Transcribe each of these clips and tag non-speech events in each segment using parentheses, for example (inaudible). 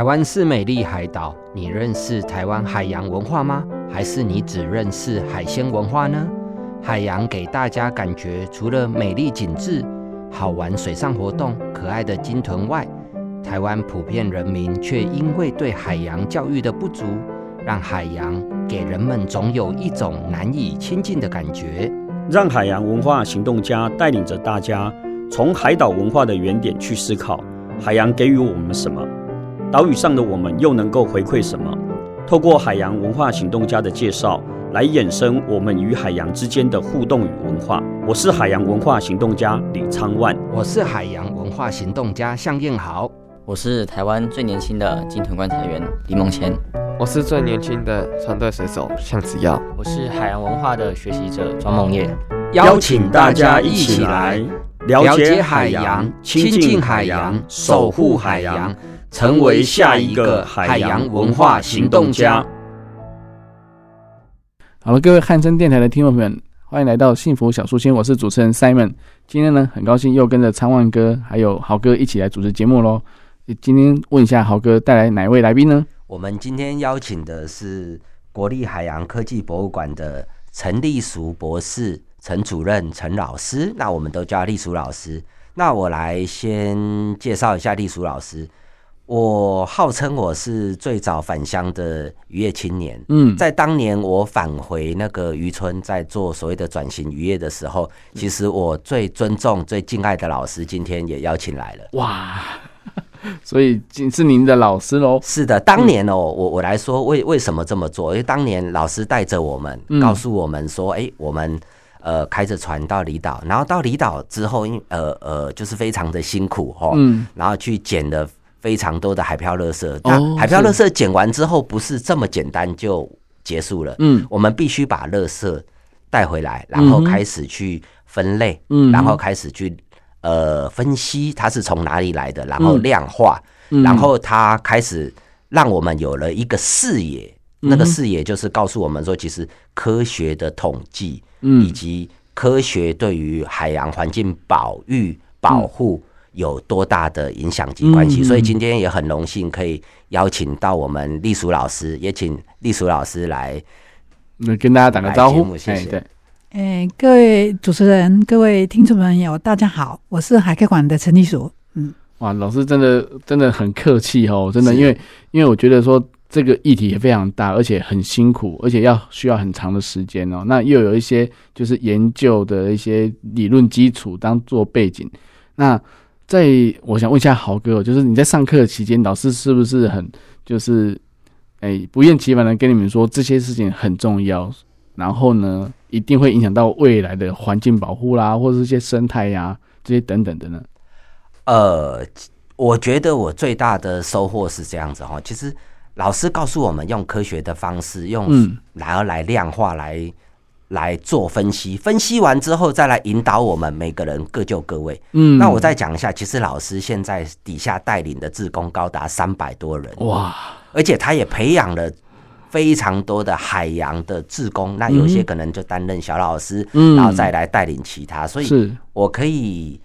台湾是美丽海岛，你认识台湾海洋文化吗？还是你只认识海鲜文化呢？海洋给大家感觉除了美丽景致、好玩水上活动、可爱的鲸豚外，台湾普遍人民却因为对海洋教育的不足。让海洋给人们总有一种难以亲近的感觉。让海洋文化行动家带领着大家，从海岛文化的原点去思考，海洋给予我们什么？岛屿上的我们又能够回馈什么？透过海洋文化行动家的介绍，来衍生我们与海洋之间的互动与文化。我是海洋文化行动家李昌万，我是海洋文化行动家向燕豪，我是台湾最年轻的鲸豚观察员李梦谦。我是最年轻的船队水手向子耀，我是海洋文化的学习者庄梦叶，邀请大家一起来了解海洋、亲近海洋、守护海洋，成为下一个海洋文化行动家。好了，各位汉声电台的听众朋友们，欢迎来到幸福小书签，我是主持人 Simon。今天呢，很高兴又跟着昌万哥还有豪哥一起来主持节目喽。今天问一下豪哥，带来哪位来宾呢？我们今天邀请的是国立海洋科技博物馆的陈立淑博士、陈主任、陈老师。那我们都叫立淑老师。那我来先介绍一下立淑老师。我号称我是最早返乡的渔业青年。嗯，在当年我返回那个渔村，在做所谓的转型渔业的时候，其实我最尊重、最敬爱的老师，今天也邀请来了。哇！(laughs) 所以是您的老师喽？是的，当年哦，我我来说为为什么这么做？因为当年老师带着我们，告诉我们说，哎，我们呃开着船到离岛，然后到离岛之后，因呃呃就是非常的辛苦哦，嗯，然后去捡了非常多的海漂垃圾。那海漂垃圾捡完之后，不是这么简单就结束了，嗯，我们必须把垃圾带回来，然后开始去分类，嗯，然后开始去。呃，分析它是从哪里来的，然后量化，嗯、然后它开始让我们有了一个视野，嗯、那个视野就是告诉我们说，其实科学的统计，嗯，以及科学对于海洋环境保育保护有多大的影响及关系。嗯、所以今天也很荣幸可以邀请到我们立淑老师，也请立淑老师来，跟大家打个招呼，谢谢。对哎，各位主持人，各位听众朋友，大家好，我是海客馆的陈立淑。嗯，哇，老师真的真的很客气哦，真的，因为因为我觉得说这个议题也非常大，而且很辛苦，而且要需要很长的时间哦。那又有一些就是研究的一些理论基础当做背景。那在我想问一下豪哥，就是你在上课期间，老师是不是很就是哎不厌其烦的跟你们说这些事情很重要？然后呢，一定会影响到未来的环境保护啦，或者是一些生态呀、啊，这些等等的呢。呃，我觉得我最大的收获是这样子哈，其实老师告诉我们用科学的方式，用然后来量化来来做分析，分析完之后再来引导我们每个人各就各位。嗯，那我再讲一下，其实老师现在底下带领的志工高达三百多人哇，而且他也培养了。非常多的海洋的志工，那有些可能就担任小老师，嗯、然后再来带领其他，所以我可以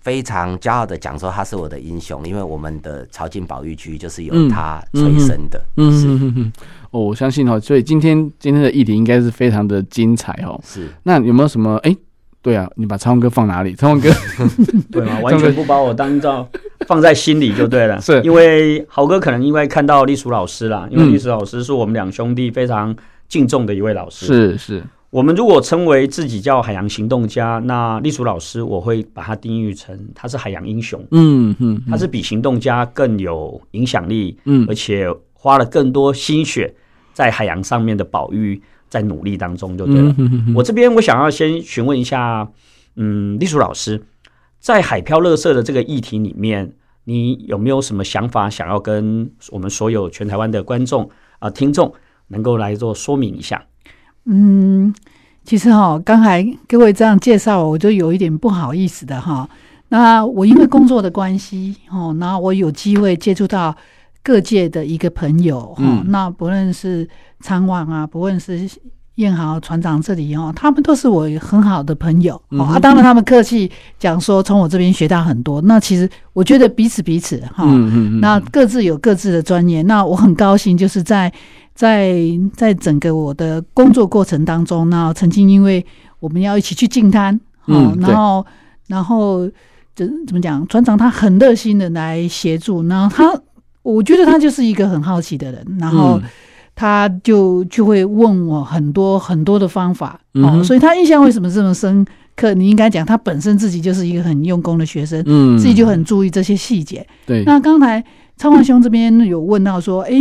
非常骄傲的讲说他是我的英雄，因为我们的朝境保育区就是由他催生的。嗯嗯嗯嗯，哦，我相信哦，所以今天今天的议题应该是非常的精彩哦。是，那有没有什么？哎、欸，对啊，你把昌万哥放哪里？昌万哥，(laughs) 对吗？完全不把我当照。放在心里就对了，(laughs) 是因为豪哥可能因为看到立淑老师啦，因为立淑老师是我们两兄弟非常敬重的一位老师。是是，我们如果称为自己叫海洋行动家，那隶属老师我会把他定义成他是海洋英雄。嗯嗯，他是比行动家更有影响力，嗯，而且花了更多心血在海洋上面的保育，在努力当中就对了。我这边我想要先询问一下，嗯，立淑老师。在海漂垃圾的这个议题里面，你有没有什么想法想要跟我们所有全台湾的观众啊、听众能够来做说明一下？嗯，其实哈，刚才各位这样介绍，我就有一点不好意思的哈。那我因为工作的关系哦，那我有机会接触到各界的一个朋友哈。那不论是参旺啊，不论是燕豪船长这里哦，他们都是我很好的朋友啊。当然他们客气讲说从我这边学到很多。那其实我觉得彼此彼此哈，那各自有各自的专业。那我很高兴就是在。在在整个我的工作过程当中，那曾经因为我们要一起去进滩，嗯，然后然后怎怎么讲，船长他很热心的来协助，然后他我觉得他就是一个很好奇的人，然后他就就会问我很多很多的方法，哦，所以他印象为什么这么深刻？你应该讲他本身自己就是一个很用功的学生，嗯，自己就很注意这些细节。对，那刚才昌旺兄这边有问到说，哎。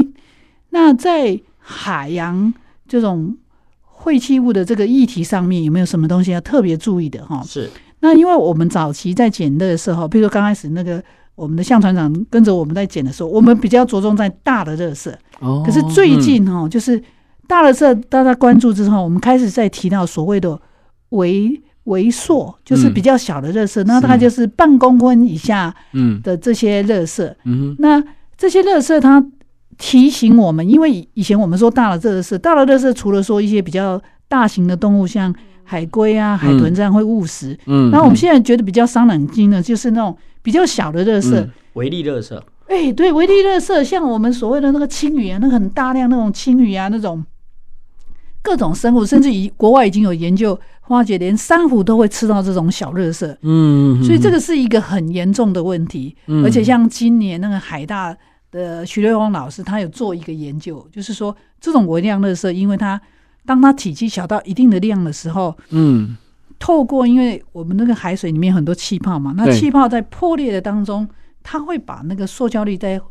那在海洋这种废弃物的这个议题上面，有没有什么东西要特别注意的哈？是。那因为我们早期在捡的时候，比如说刚开始那个我们的向船长跟着我们在捡的时候，我们比较着重在大的热色。哦。可是最近哈，就是大垃圾大家关注之后，我们开始在提到所谓的微微塑，就是比较小的垃圾，那它就是半公分以下的这些热色。嗯。那这些热色它。提醒我们，因为以前我们说大了热色，大了热色，除了说一些比较大型的动物，像海龟啊、海豚这样会误食，嗯，然后我们现在觉得比较伤脑筋的，就是那种比较小的垃圾，微粒垃圾。哎、欸，对，微粒垃圾，像我们所谓的那个青鱼啊，那个很大量那种青鱼啊，那种各种生物，甚至于国外已经有研究发觉，连珊瑚都会吃到这种小垃圾，嗯，所以这个是一个很严重的问题，而且像今年那个海大。的徐瑞光老师，他有做一个研究，就是说这种微量垃圾，因为它当它体积小到一定的量的时候，嗯，透过因为我们那个海水里面很多气泡嘛，那气泡在破裂的当中，它会把那个塑胶粒再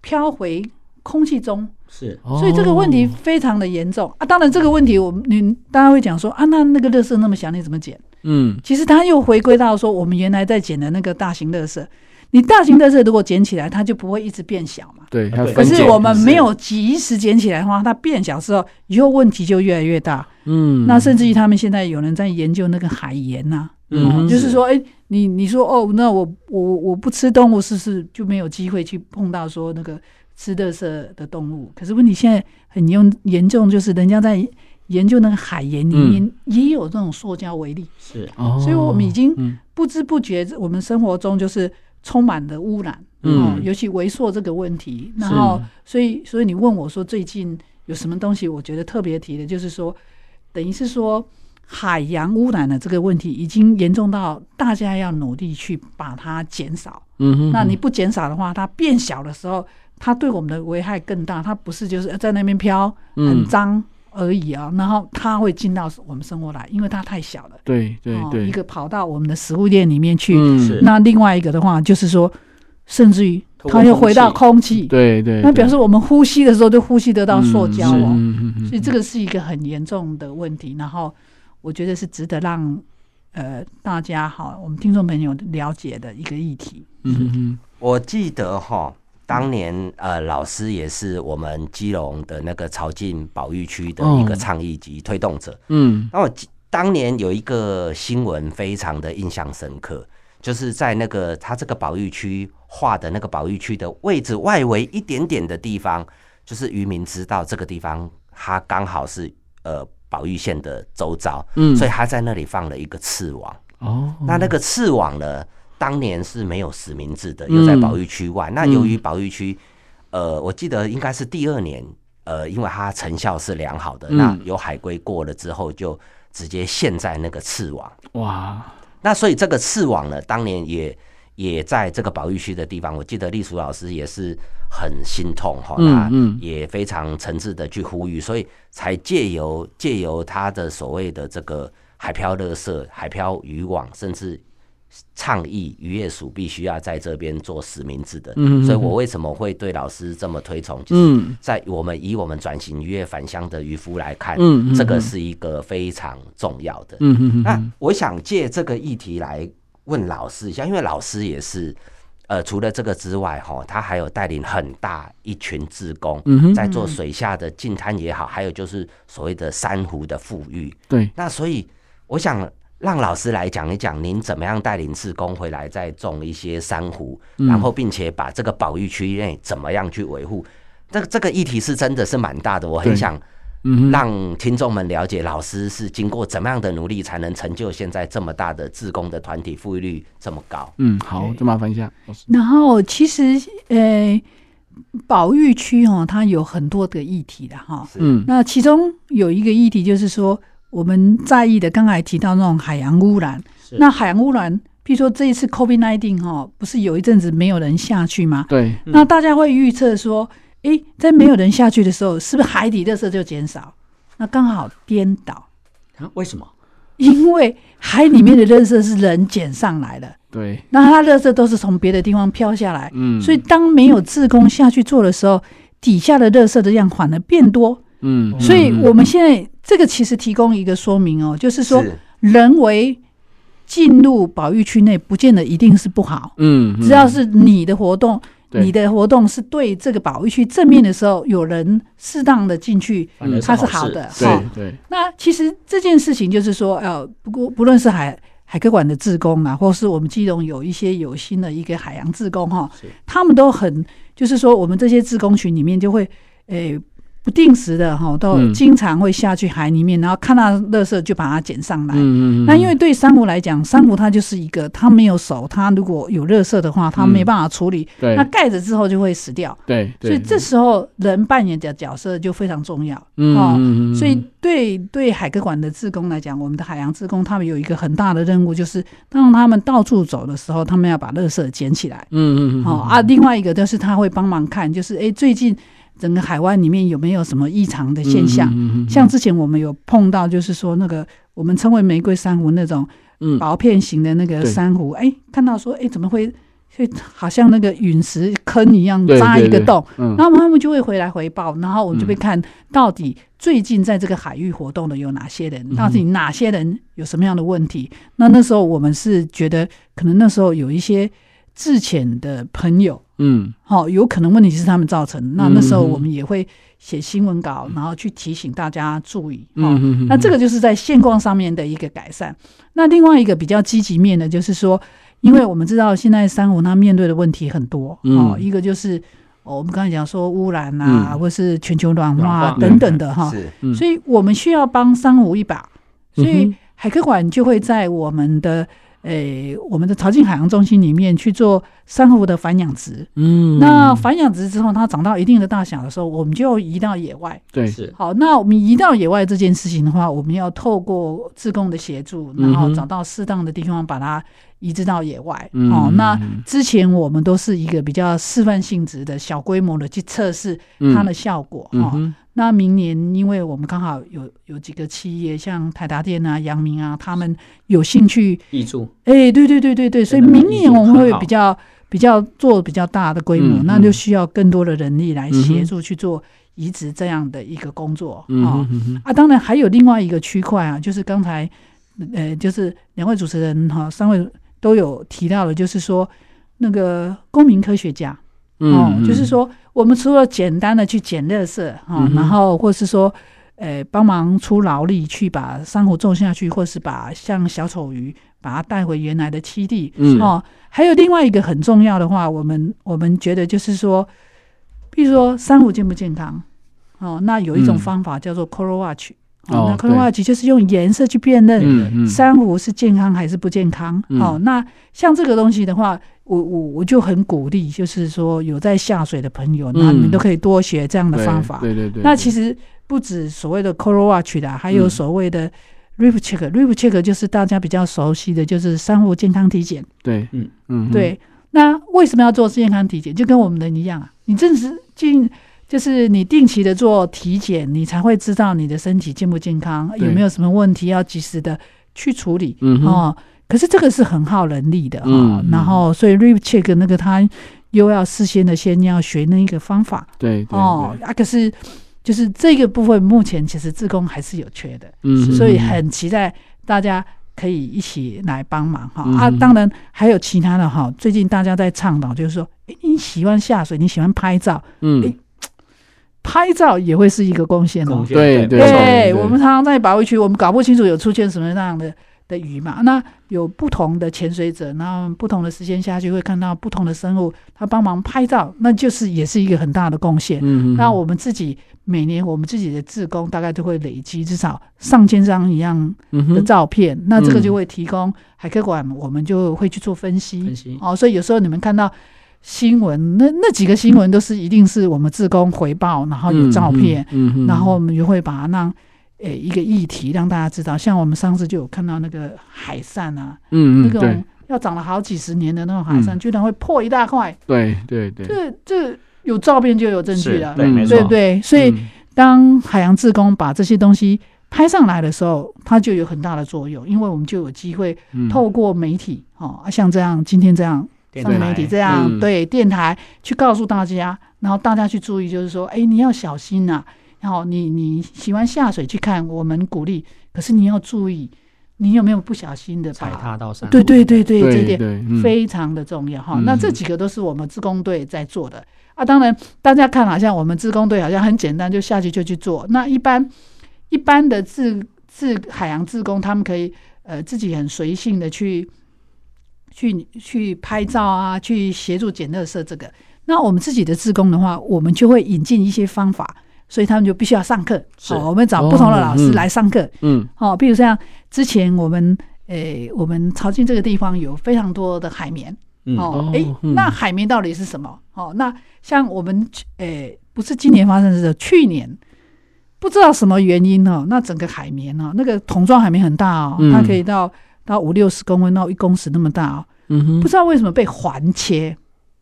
飘回空气中，是，所以这个问题非常的严重啊。当然这个问题，我们你大家会讲说啊，那那个垃圾那么小，你怎么捡？嗯，其实它又回归到说，我们原来在捡的那个大型垃圾。你大型垃圾如果捡起来，它就不会一直变小嘛。对，可是我们没有及时捡起来的话，它变小之后，以后问题就越来越大。嗯，那甚至于他们现在有人在研究那个海盐呐、啊，嗯，就是说，哎、欸，你你说哦，那我我我不吃动物，是不是就没有机会去碰到说那个吃垃圾的动物？可是问题现在很严严重，就是人家在研究那个海盐里面也有这种塑胶微粒，是，所以我们已经不知不觉，我们生活中就是。充满了污染，嗯，尤其微塑这个问题，然后，所以，所以你问我说最近有什么东西，我觉得特别提的，就是说，等于是说海洋污染的这个问题已经严重到大家要努力去把它减少，嗯哼，那你不减少的话，它变小的时候，它对我们的危害更大，它不是就是在那边飘，很脏。而已啊，然后它会进到我们生活来，因为它太小了。对对对，一个跑到我们的食物链里面去，嗯、那另外一个的话就是说，甚至于它又回到空气。对对，那表示我们呼吸的时候就呼吸得到塑胶哦。嗯、所以这个是一个很严重的问题。然后我觉得是值得让呃大家哈，我们听众朋友了解的一个议题。嗯嗯，我记得哈。当年呃，老师也是我们基隆的那个潮境保育区的一个倡议及推动者。嗯，那我当年有一个新闻非常的印象深刻，就是在那个他这个保育区画的那个保育区的位置外围一点点的地方，就是渔民知道这个地方它刚好是呃保育线的周遭，嗯，所以他在那里放了一个刺网。哦，那那个刺网呢？当年是没有实名制的，又在保育区外。嗯、那由于保育区，呃，我记得应该是第二年，呃，因为它成效是良好的，嗯、那有海龟过了之后，就直接陷在那个刺网。哇！那所以这个刺网呢，当年也也在这个保育区的地方，我记得隶属老师也是很心痛哈，那也非常诚挚的去呼吁，所以才借由借由他的所谓的这个海漂垃圾、海漂渔网，甚至。倡议渔业署必须要在这边做实名制的，嗯、所以我为什么会对老师这么推崇？就是在我们以我们转型渔业返乡的渔夫来看，嗯、这个是一个非常重要的。嗯、那我想借这个议题来问老师一下，因为老师也是呃，除了这个之外，哈，他还有带领很大一群志工，在做水下的净滩也好，还有就是所谓的珊瑚的富裕。对，那所以我想让老师来讲一讲，您怎么样带领志工回来再种一些珊瑚，然后并且把这个保育区内怎么样去维护？这个这个议题是真的是蛮大的，我很想。嗯，让听众们了解老师是经过怎么样的努力，才能成就现在这么大的志工的团体富裕率这么高。嗯，好，就麻烦一下老师。然后其实呃，保育区哦，它有很多的议题的哈。嗯，那其中有一个议题就是说，我们在意的，刚才提到那种海洋污染。那海洋污染，譬如说这一次 COVID-19 哈，不是有一阵子没有人下去吗？对。那大家会预测说。诶，在没有人下去的时候，是不是海底垃圾就减少？那刚好颠倒啊？为什么？因为海里面的垃圾是人捡上来的，对。那它垃圾都是从别的地方飘下来，嗯。所以当没有自工下去做的时候，底下的垃圾的量反而变多，嗯。所以我们现在这个其实提供一个说明哦，就是说人为进入保育区内，不见得一定是不好，嗯。只要是你的活动。你的活动是对这个保育区正面的时候，有人适当的进去，它是好的。对对。那其实这件事情就是说，呃，不过不论是海海科馆的志工啊，或是我们基隆有一些有心的一个海洋志工哈，他们都很，就是说我们这些志工群里面就会，诶。不定时的哈，都经常会下去海里面，嗯、然后看到垃圾就把它捡上来。嗯嗯，那因为对珊瑚来讲，珊瑚它就是一个，它没有手，它如果有垃圾的话，它没办法处理。对、盖着之后就会死掉。对。所以这时候人扮演的角色就非常重要。嗯嗯，所以对对海科馆的志工来讲，我们的海洋志工他们有一个很大的任务，就是当他们到处走的时候，他们要把垃圾捡起来。嗯嗯。好啊，另外一个就是他会帮忙看，就是哎最近。整个海湾里面有没有什么异常的现象？像之前我们有碰到，就是说那个我们称为玫瑰珊瑚那种薄片型的那个珊瑚，哎、嗯，看到说哎怎么会会好像那个陨石坑一样扎一个洞，然后他们就会回来回报，然后我们就会看到底最近在这个海域活动的有哪些人，到底哪些人有什么样的问题？那那时候我们是觉得可能那时候有一些自潜的朋友。嗯，好，有可能问题是他们造成。那那时候我们也会写新闻稿，然后去提醒大家注意。嗯，那这个就是在现况上面的一个改善。那另外一个比较积极面的，就是说，因为我们知道现在珊瑚它面对的问题很多。哦，一个就是我们刚才讲说污染啊，或是全球暖化等等的哈。是，所以我们需要帮珊瑚一把。所以海科馆就会在我们的。诶、欸，我们的潮境海洋中心里面去做珊瑚的繁养殖，嗯，那繁养殖之后，它长到一定的大小的时候，我们就移到野外。对，是。好，那我们移到野外这件事情的话，我们要透过自贡的协助，然后找到适当的地方把它移植到野外。嗯、哦，那之前我们都是一个比较示范性质的小规模的去测试它的效果。哈、那明年，因为我们刚好有有几个企业，像台达电啊、阳明啊，他们有兴趣挹注。哎，对对对对对，所以明年我们会比较比较做比较大的规模，那就需要更多的人力来协助去做移植这样的一个工作啊。啊，当然还有另外一个区块啊，就是刚才呃，就是两位主持人哈，三位都有提到的，就是说那个公民科学家。哦，就是说，我们除了简单的去捡垃圾哈，然后或是说，呃，帮忙出劳力去把珊瑚种下去，或是把像小丑鱼把它带回原来的栖地，嗯，哦，还有另外一个很重要的话，我们我们觉得就是说，比如说珊瑚健不健康，哦，那有一种方法叫做 Coral Watch，哦，那 Coral Watch 就是用颜色去辨认珊瑚是健康还是不健康，哦，那像这个东西的话。我我我就很鼓励，就是说有在下水的朋友，那你们都可以多学这样的方法。对对对。那其实不止所谓的 Coral Watch 的，还有所谓的 Reef Check。Reef Check 就是大家比较熟悉的就是珊瑚健康体检。对，嗯嗯。对，那为什么要做健康体检？就跟我们人一样啊，你正是进，就是你定期的做体检，你才会知道你的身体健不健康，有没有什么问题要及时的去处理。嗯哦。可是这个是很耗人力的哈，嗯、然后所以 Reef Check 那个他又要事先的先要学那一个方法，对，对哦啊，可是就是这个部分目前其实自工还是有缺的，嗯，所以很期待大家可以一起来帮忙哈、嗯、啊！当然还有其他的哈，最近大家在倡导，就是说，诶，你喜欢下水，你喜欢拍照，嗯，拍照也会是一个贡献哦。对对对，我们常常在保育区，我们搞不清楚有出现什么样的。的鱼嘛，那有不同的潜水者，然后不同的时间下去会看到不同的生物，他帮忙拍照，那就是也是一个很大的贡献。嗯，那我们自己每年我们自己的志工大概都会累积至少上千张一样的照片，嗯，那这个就会提供海科馆，我们就会去做分析。分析哦，所以有时候你们看到新闻，那那几个新闻都是一定是我们自工回报，然后有照片，嗯，然后我们就会把它让。诶，一个议题让大家知道，像我们上次就有看到那个海扇啊，嗯嗯，那种要长了好几十年的那种海扇，居然会破一大块。对对对，这这有照片就有证据了，对，没错，对对。所以当海洋志工把这些东西拍上来的时候，它就有很大的作用，因为我们就有机会透过媒体，哦，像这样今天这样上媒体这样，对电台去告诉大家，然后大家去注意，就是说，哎，你要小心呐。然后你你喜欢下水去看，我们鼓励，可是你要注意，你有没有不小心的踩踏到珊瑚？对对对对，这点非常的重要哈。那这几个都是我们自工队在做的啊。当然，大家看好像我们自工队好像很简单，就下去就去做。那一般一般的自自海洋自工，他们可以呃自己很随性的去去去拍照啊，去协助捡垃圾这个。那我们自己的志工的话，我们就会引进一些方法。所以他们就必须要上课，好、哦，我们找不同的老师来上课，哦、嗯，好、哦，比如像之前我们，诶、欸，我们潮境这个地方有非常多的海绵，哦，诶、欸，那海绵到底是什么？哦，那像我们，诶、欸，不是今年发生的是去年，不知道什么原因哦，那整个海绵哦，那个桶装海绵很大哦，它可以到到五六十公分到一公尺那么大哦，嗯哼，不知道为什么被环切。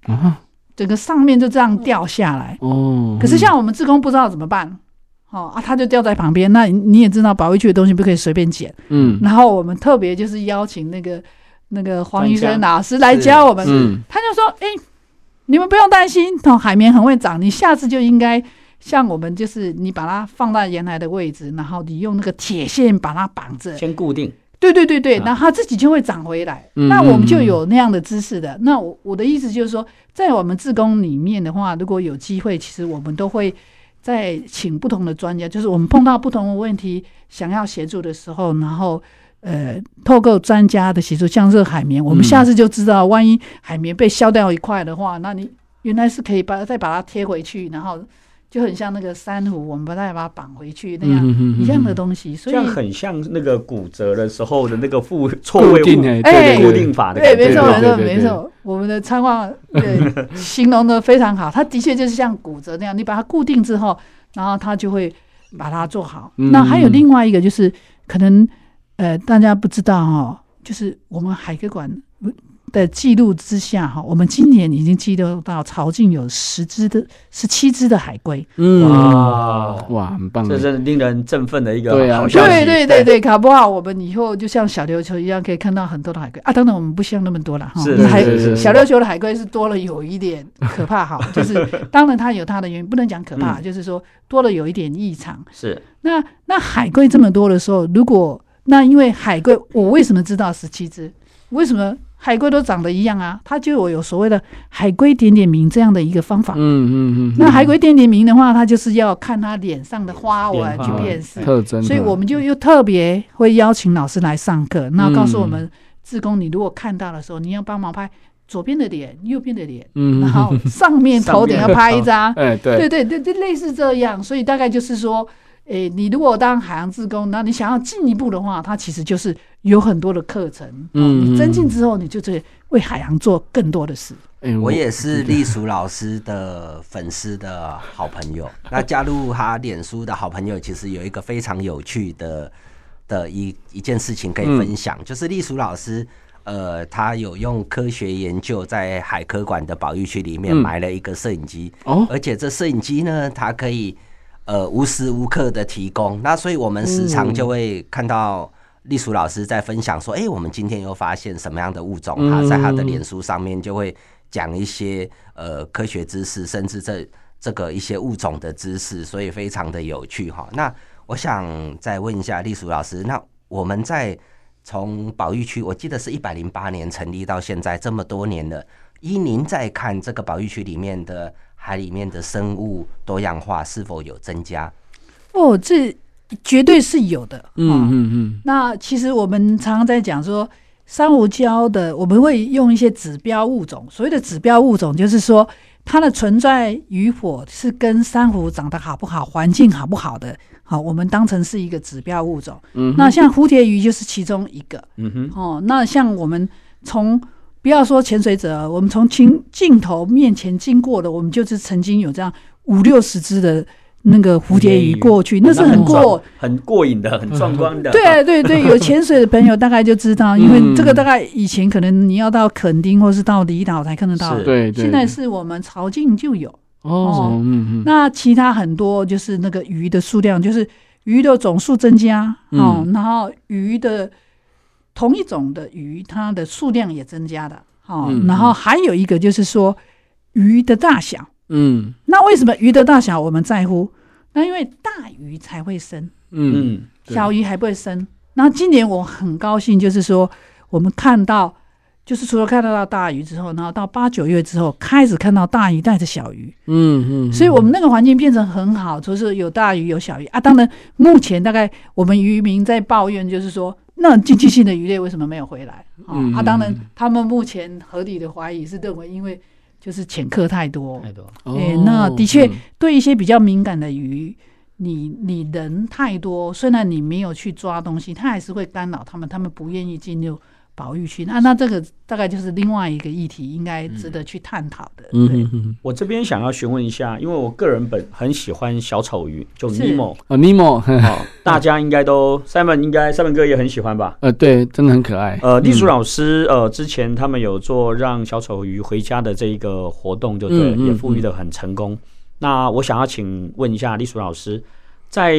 啊。整个上面就这样掉下来。哦，可是像我们志工不知道怎么办，哦啊，他就掉在旁边。那你也知道，保育区的东西不可以随便捡，嗯。然后我们特别就是邀请那个那个黄医生老师来教我们，嗯，他就说：“哎，你们不用担心，哦，海绵很会长，你下次就应该像我们，就是你把它放在原来的位置，然后你用那个铁线把它绑着，先固定。”对对对对，那它自己就会长回来。嗯、那我们就有那样的知识的。嗯、那我我的意思就是说，在我们自工里面的话，如果有机会，其实我们都会在请不同的专家，就是我们碰到不同的问题想要协助的时候，然后呃，透过专家的协助，像热海绵，我们下次就知道，万一海绵被削掉一块的话，那你原来是可以把再把它贴回去，然后。就很像那个珊瑚，我们把它把它绑回去那样一样的东西，所以很像那个骨折的时候的那个复错位固定哎固定法的对，没错没错没错，我们的参观对形容的非常好，它的确就是像骨折那样，你把它固定之后，然后它就会把它做好。那还有另外一个就是可能呃大家不知道哦，就是我们海科馆。的记录之下哈，我们今年已经记录到潮境有十只的十七只的海龟，嗯哇哇很棒，这是令人振奋的一个好消息。对对对对，搞不好我们以后就像小琉球一样，可以看到很多的海龟啊。当然我们不希望那么多了哈，海小琉球的海龟是多了有一点可怕哈，(laughs) 就是当然它有它的原因，不能讲可怕，就是说多了有一点异常。是那那海龟这么多的时候，如果那因为海龟，我为什么知道十七只？为什么？海龟都长得一样啊，它就有有所谓的海龟点点名这样的一个方法。嗯嗯嗯。那海龟点点名的话，它就是要看它脸上的花纹去辨识特征，所以我们就又特别会邀请老师来上课，那告诉我们志工，你如果看到的时候，你要帮忙拍左边的脸、右边的脸，嗯，然后上面头顶要拍一张。哎，对对对对，类似这样，所以大概就是说。诶、欸，你如果当海洋志工，那你想要进一步的话，它其实就是有很多的课程。嗯，你增进之后，你就是为海洋做更多的事。欸、我，我也是隶属老师的粉丝的好朋友。那加入他脸书的好朋友，其实有一个非常有趣的的一一件事情可以分享，嗯、就是隶属老师，呃，他有用科学研究在海科馆的保育区里面埋了一个摄影机。哦，而且这摄影机呢，它可以。呃，无时无刻的提供，那所以我们时常就会看到隶属老师在分享说，哎、嗯欸，我们今天又发现什么样的物种？他在他的脸书上面就会讲一些呃科学知识，甚至这这个一些物种的知识，所以非常的有趣哈。那我想再问一下隶属老师，那我们在从保育区，我记得是一百零八年成立到现在这么多年了。依您在看这个保育区里面的海里面的生物多样化是否有增加？哦，这绝对是有的。嗯嗯嗯。那其实我们常常在讲说，珊瑚礁的我们会用一些指标物种。所谓的指标物种，就是说它的存在与否是跟珊瑚长得好不好、环境好不好的。好，我们当成是一个指标物种。嗯。那像蝴蝶鱼就是其中一个。嗯哼。哦，那像我们从不要说潜水者，我们从镜镜头面前经过的，我们就是曾经有这样五六十只的那个蝴蝶鱼过去，那是很过。很过瘾的，很壮观的。(laughs) 对对对，有潜水的朋友大概就知道，因为这个大概以前可能你要到垦丁或是到离岛才看得到，对，现在是我们潮境就有。哦。那其他很多就是那个鱼的数量，就是鱼的总数增加哦，然后鱼的。同一种的鱼，它的数量也增加了，哦，嗯、然后还有一个就是说鱼的大小，嗯，那为什么鱼的大小我们在乎？那因为大鱼才会生，嗯，小鱼还不会生。那今年我很高兴，就是说我们看到，就是除了看到到大鱼之后，然后到八九月之后，开始看到大鱼带着小鱼，嗯嗯，嗯所以我们那个环境变成很好，就是有大鱼有小鱼啊。当然，目前大概我们渔民在抱怨，就是说。那经济性的鱼类为什么没有回来？嗯、啊，当然，他们目前合理的怀疑是认为，因为就是潜客太多，太多。哎、欸，那的确对一些比较敏感的鱼，你你人太多，虽然你没有去抓东西，它还是会干扰他们，他们不愿意进入。保育区，那那这个大概就是另外一个议题，应该值得去探讨的。嗯对嗯，我这边想要询问一下，因为我个人本很喜欢小丑鱼，就尼莫啊，尼莫，好，大家应该都 Simon 应该 Simon 哥也很喜欢吧？呃，对，真的很可爱。呃，丽淑老师，呃，之前他们有做让小丑鱼回家的这一个活动，就对，也富裕的很成功。那我想要请问一下丽淑老师，在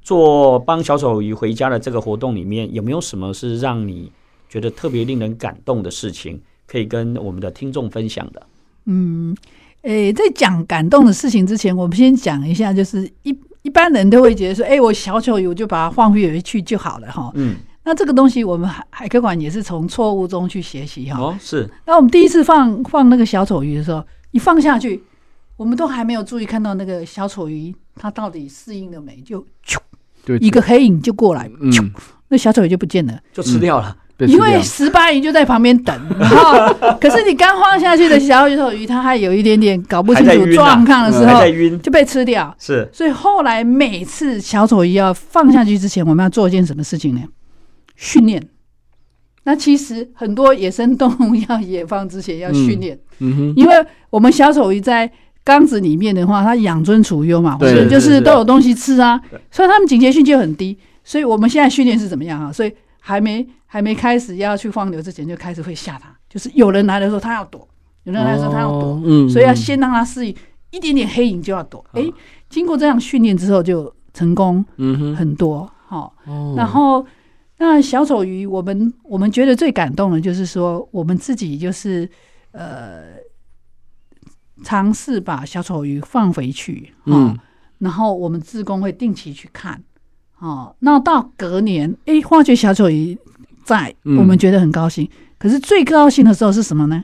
做帮小丑鱼回家的这个活动里面，有没有什么是让你觉得特别令人感动的事情，可以跟我们的听众分享的。嗯，诶、欸，在讲感动的事情之前，我们先讲一下，就是一一般人都会觉得说，哎、欸，我小丑鱼我就把它放回去就好了哈。嗯，那这个东西我们海海科馆也是从错误中去学习哈。哦，是。那我们第一次放放那个小丑鱼的时候，一放下去，我们都还没有注意看到那个小丑鱼它到底适应了没，就咻，一个黑影就过来，咻，嗯、那小丑鱼就不见了，就吃掉了。嗯因为十八鱼就在旁边等，(laughs) 然后可是你刚放下去的小丑鱼，它还有一点点搞不清楚状况的时候，就被吃掉。是，所以后来每次小丑鱼要放下去之前，我们要做一件什么事情呢？训练。那其实很多野生动物要野放之前要训练，因为我们小丑鱼在缸子里面的话，它养尊处优嘛，或者就是都有东西吃啊，所以它们警觉性就很低。所以我们现在训练是怎么样啊？所以还没。还没开始要去放牛之前，就开始会吓他，就是有人来的时候，他要躲；有人来的时候，他要躲。哦嗯、所以要先让他适应，一点点黑影就要躲。哎、嗯，经过这样训练之后，就成功嗯很多。好，然后那小丑鱼，我们我们觉得最感动的，就是说我们自己就是呃，尝试把小丑鱼放回去。嗯，然后我们自工会定期去看。哦，那到隔年，哎，发觉小丑鱼。在，我们觉得很高兴。嗯、可是最高兴的时候是什么呢？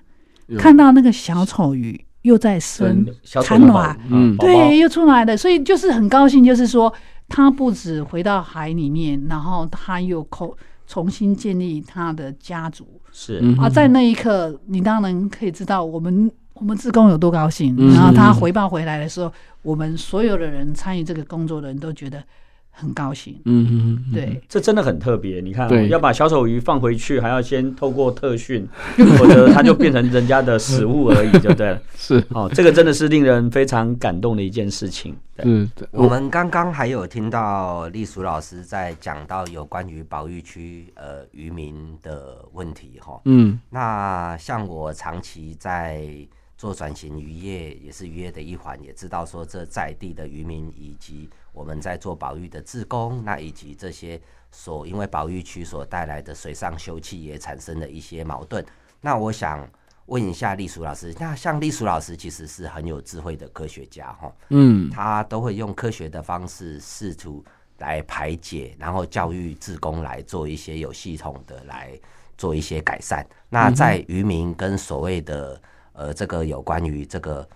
看到那个小丑鱼又在生产卵，嗯，对，又出来了。所以就是很高兴，就是说它不止回到海里面，然后它又重重新建立它的家族。是啊，在那一刻，你当然可以知道我们我们自工有多高兴。嗯、然后他回报回来的时候，我们所有的人参与这个工作的人都觉得。很高兴，嗯嗯，对，这真的很特别。你看，要把小丑鱼放回去，还要先透过特训，(laughs) 否则它就变成人家的食物而已，就对了。(laughs) 是，哦，这个真的是令人非常感动的一件事情。嗯，我们刚刚还有听到丽淑老师在讲到有关于保育区呃渔民的问题哈。嗯，那像我长期在做转型渔业，也是渔业的一环，也知道说这在地的渔民以及。我们在做保育的志工，那以及这些所因为保育区所带来的水上休憩也产生了一些矛盾。那我想问一下丽鼠老师，那像丽鼠老师其实是很有智慧的科学家哈，嗯，他都会用科学的方式试图来排解，然后教育志工来做一些有系统的来做一些改善。那在渔民跟所谓的呃这个有关于这个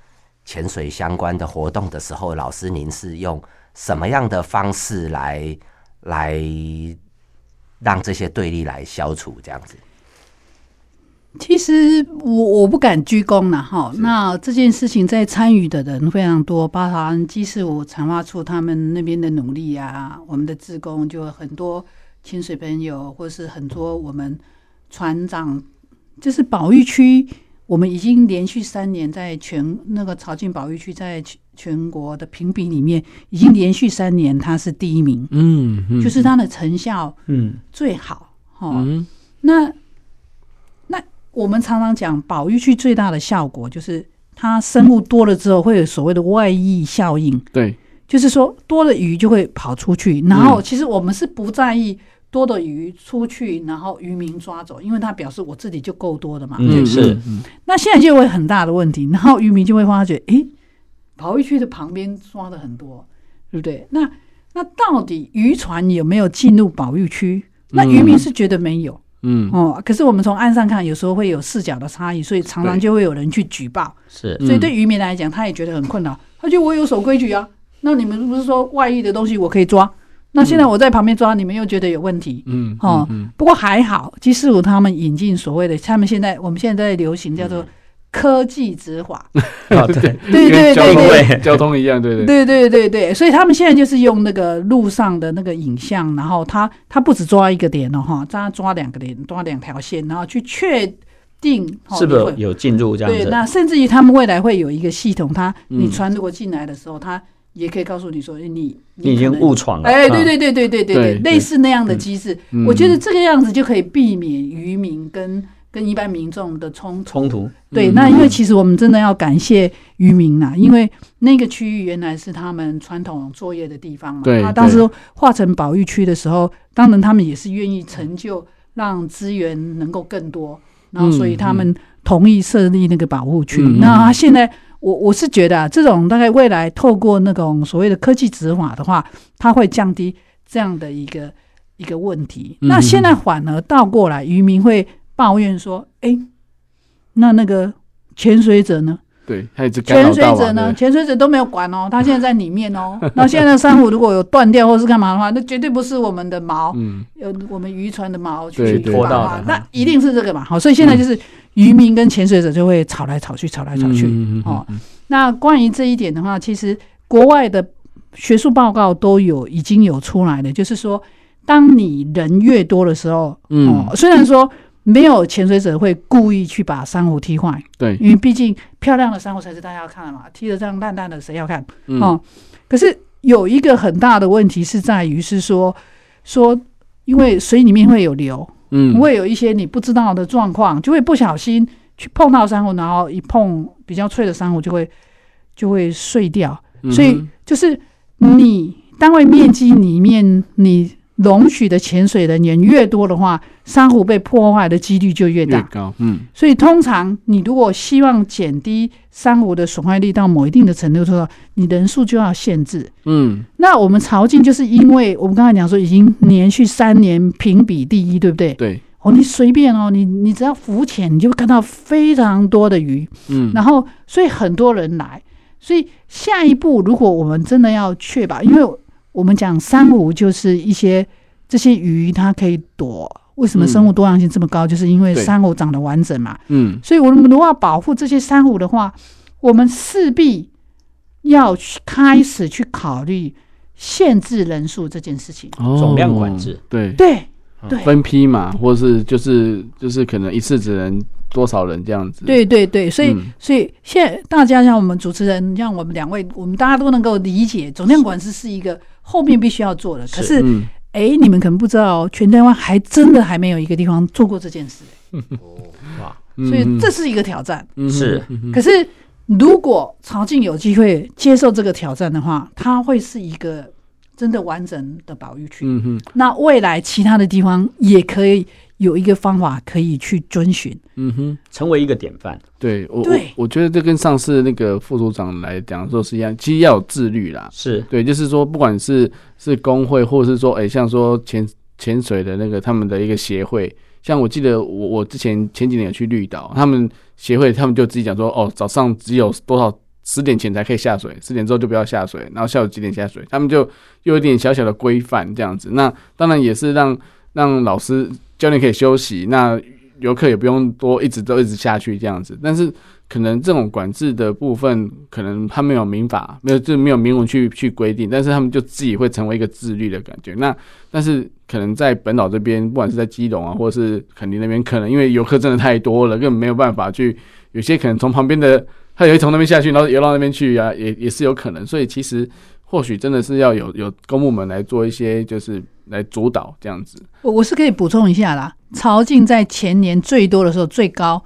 潜水相关的活动的时候，老师您是用什么样的方式来来让这些对立来消除这样子？其实我我不敢鞠躬了哈。那这件事情在参与的人非常多，包含基事武产发处他们那边的努力啊，我们的职工就很多清水朋友，或是很多我们船长，就是保育区，我们已经连续三年在全那个潮境保育区在全国的评比里面，已经连续三年他是第一名，嗯，就是他的成效嗯最好哈。嗯，那。我们常常讲保育区最大的效果就是它生物多了之后会有所谓的外溢效应。对，就是说多的鱼就会跑出去，然后其实我们是不在意多的鱼出去，然后渔民抓走，因为他表示我自己就够多的嘛。嗯，是。那现在就会很大的问题，然后渔民就会发觉，诶，保育区的旁边抓的很多，对不对？那那到底渔船有没有进入保育区？那渔民是觉得没有。嗯哦，可是我们从岸上看，有时候会有视角的差异，所以常常就会有人去举报。是，所以对渔民来讲，他也觉得很困扰。他觉得我有守规矩啊，那你们不是说外溢的东西我可以抓？那现在我在旁边抓，你们又觉得有问题。嗯哦，不过还好，基事武他们引进所谓的，他们现在我们现在在流行叫做。科技执法，(laughs) 对对对对对，交通一样，对对。对对对对，所以他们现在就是用那个路上的那个影像，然后他他不止抓一个点了哈，他抓两个点，抓两条线，然后去确定是不是有进入这样子。对，那甚至于他们未来会有一个系统，他你船如果进来的时候，他也可以告诉你说，你你已经误闯了。哎，对对对对对对对，类似那样的机制，我觉得这个样子就可以避免渔民跟。跟一般民众的冲冲突，对，那因为其实我们真的要感谢渔民呐，因为那个区域原来是他们传统作业的地方嘛。对，他当时划成保育区的时候，当然他们也是愿意成就，让资源能够更多，然后所以他们同意设立那个保护区。那现在我我是觉得啊，这种大概未来透过那种所谓的科技执法的话，它会降低这样的一个一个问题。那现在反而倒过来，渔民会。抱怨说：“哎，那那个潜水者呢？对，还有潜水者呢？潜水者都没有管哦，他现在在里面哦。(laughs) 那现在珊瑚如果有断掉或是干嘛的话，那绝对不是我们的毛，嗯，有我们渔船的毛去拖到的，那一定是这个嘛。好，所以现在就是渔民跟潜水者就会吵来吵去，吵来吵去。哦，那关于这一点的话，其实国外的学术报告都有已经有出来的，就是说，当你人越多的时候，嗯，虽然说。没有潜水者会故意去把珊瑚踢坏，对，因为毕竟漂亮的珊瑚才是大家要看的嘛，踢得这样烂烂的谁要看？嗯、哦，可是有一个很大的问题是在于是说说，因为水里面会有流，嗯，会有一些你不知道的状况，就会不小心去碰到珊瑚，然后一碰比较脆的珊瑚就会就会碎掉，所以就是你单位面积里面你。容许的潜水人员越多的话，珊瑚被破坏的几率就越大。越高，嗯。所以通常你如果希望减低珊瑚的损坏力到某一定的程度的时候，你人数就要限制。嗯。那我们潮境就是因为我们刚才讲说已经连续三年评比第一，对不对？对。哦，你随便哦，你你只要浮潜，你就会看到非常多的鱼。嗯。然后，所以很多人来。所以下一步，如果我们真的要确保，因为。我们讲珊瑚就是一些这些鱼，它可以躲。为什么生物多样性这么高？嗯、就是因为珊瑚长得完整嘛。嗯，所以我们如果要保护这些珊瑚的话，我们势必要去开始去考虑限制人数这件事情。哦、总量管制，对对对，分批嘛，或是就是就是可能一次只能多少人这样子。对对对，所以、嗯、所以现在大家像我们主持人，像我们两位，我们大家都能够理解，总量管制是一个。后面必须要做的，可是，哎、嗯，你们可能不知道，全台湾还真的还没有一个地方做过这件事。(laughs) 哇，所以这是一个挑战。是，可是如果曹静有机会接受这个挑战的话，它会是一个真的完整的保育区。嗯哼，那未来其他的地方也可以有一个方法可以去遵循，嗯哼，成为一个典范。对我，对我，我觉得这跟上次那个副组长来讲说是一样，其实要有自律啦。是对，就是说，不管是是工会，或者是说，哎、欸，像说潜潜水的那个他们的一个协会，像我记得我我之前前几年有去绿岛，他们协会他们就自己讲说，哦，早上只有多少十点前才可以下水，十点之后就不要下水，然后下午几点下水，他们就又有一点小小的规范这样子。那当然也是让让老师。教练可以休息，那游客也不用多一直都一直下去这样子。但是可能这种管制的部分，可能他没有民法，没有就没有明文去去规定，但是他们就自己会成为一个自律的感觉。那但是可能在本岛这边，不管是在基隆啊，或者是垦丁那边，可能因为游客真的太多了，根本没有办法去。有些可能从旁边的，他也会从那边下去，然后游到那边去啊，也也是有可能。所以其实。或许真的是要有有公部门来做一些，就是来主导这样子。我我是可以补充一下啦，潮境在前年最多的时候最高，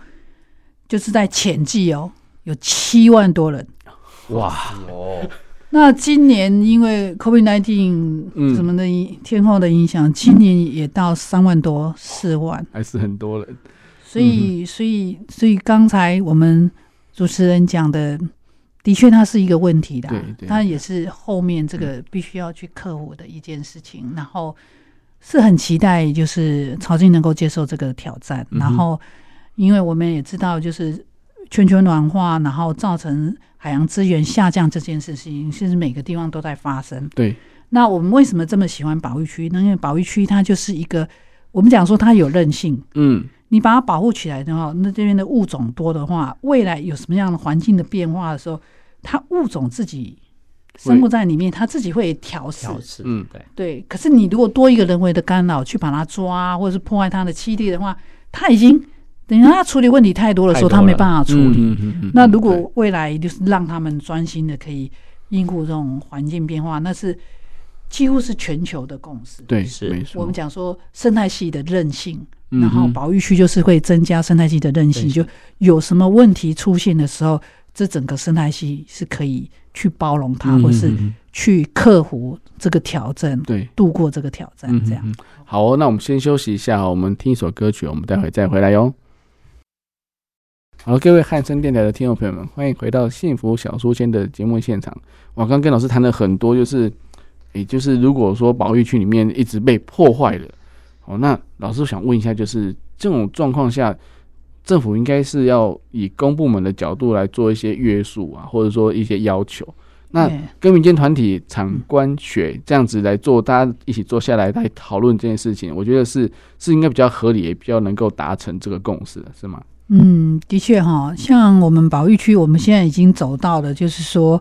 就是在浅季哦，有七万多人。哇哦！(laughs) 那今年因为 COVID nineteen 什么的天候的影响，今年也到三万多四万，还是很多人。所以所以所以刚才我们主持人讲的。的确，它是一个问题的，它也是后面这个必须要去克服的一件事情。嗯、然后是很期待，就是曹静能够接受这个挑战。嗯、然后，因为我们也知道，就是全球暖化，然后造成海洋资源下降这件事情，其实每个地方都在发生。对。那我们为什么这么喜欢保育区？那因为保育区它就是一个，我们讲说它有韧性。嗯。你把它保护起来的话，那这边的物种多的话，未来有什么样的环境的变化的时候，它物种自己生活在里面，它自己会调试。嗯，对对。可是你如果多一个人为的干扰去把它抓，或者是破坏它的栖地的话，它已经等于它处理问题太多的时候，它没办法处理。嗯嗯嗯。那如果未来就是让他们专心的可以应付这种环境变化，那是几乎是全球的共识。对，是没错。我们讲说生态系的韧性。然后保育区就是会增加生态系的韧性，就有什么问题出现的时候，这整个生态系是可以去包容它，或是去克服这个挑战，对，度过这个挑战。这样好哦，那我们先休息一下，我们听一首歌曲，我们待会再回来哟。好，各位汉声电台的听众朋友们，欢迎回到幸福小书签的节目现场。我刚跟老师谈了很多，就是，也就是如果说保育区里面一直被破坏了。哦，那老师想问一下，就是这种状况下，政府应该是要以公部门的角度来做一些约束啊，或者说一些要求。那跟民间团体、场官学这样子来做，大家一起坐下来来讨论这件事情，我觉得是是应该比较合理，也比较能够达成这个共识的，是吗？嗯，的确哈，像我们保育区，我们现在已经走到了，就是说，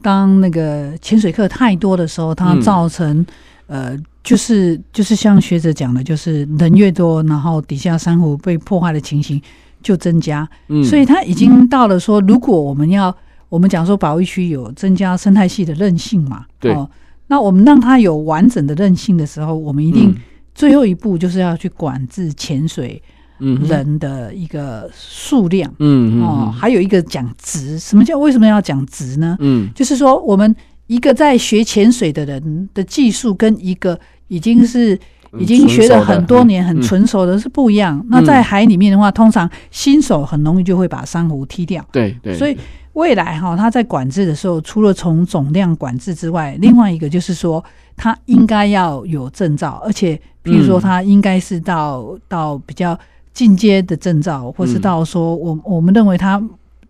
当那个潜水客太多的时候，它造成、嗯、呃。就是就是像学者讲的，就是人越多，然后底下珊瑚被破坏的情形就增加。嗯，所以它已经到了说，如果我们要我们讲说保育区有增加生态系的韧性嘛，对，哦，那我们让它有完整的韧性的时候，我们一定最后一步就是要去管制潜水人的一个数量。嗯哦，还有一个讲值，什么叫为什么要讲值呢？嗯，就是说我们。一个在学潜水的人的技术，跟一个已经是已经学了很多年、很纯熟的是不一样。那在海里面的话，通常新手很容易就会把珊瑚踢掉。对对。所以未来哈，他在管制的时候，除了从总量管制之外，另外一个就是说，他应该要有证照，而且比如说他应该是到到比较进阶的证照，或是到说我我们认为他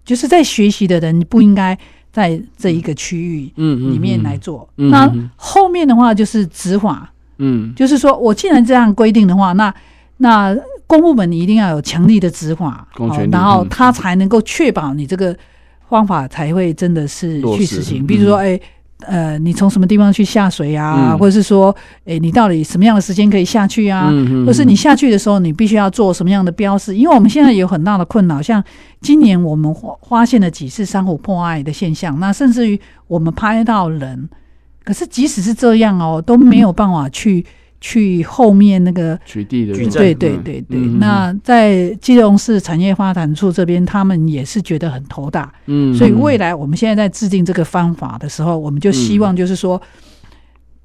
就是在学习的人不应该。在这一个区域里面来做，嗯嗯嗯、那后面的话就是执法，嗯，就是说我既然这样规定的话，那那公部门你一定要有强力的执法，然后他才能够确保你这个方法才会真的是去实行，比如说，哎、欸。呃，你从什么地方去下水啊？嗯、或者是说，哎，你到底什么样的时间可以下去啊？嗯嗯、或是你下去的时候，你必须要做什么样的标识？因为我们现在有很大的困扰，像今年我们发发现了几次珊瑚破坏的现象，那甚至于我们拍到人，可是即使是这样哦，都没有办法去。去后面那个取缔的，对对对对。那在基隆市产业发展处这边，他们也是觉得很头大。嗯，所以未来我们现在在制定这个方法的时候，我们就希望就是说，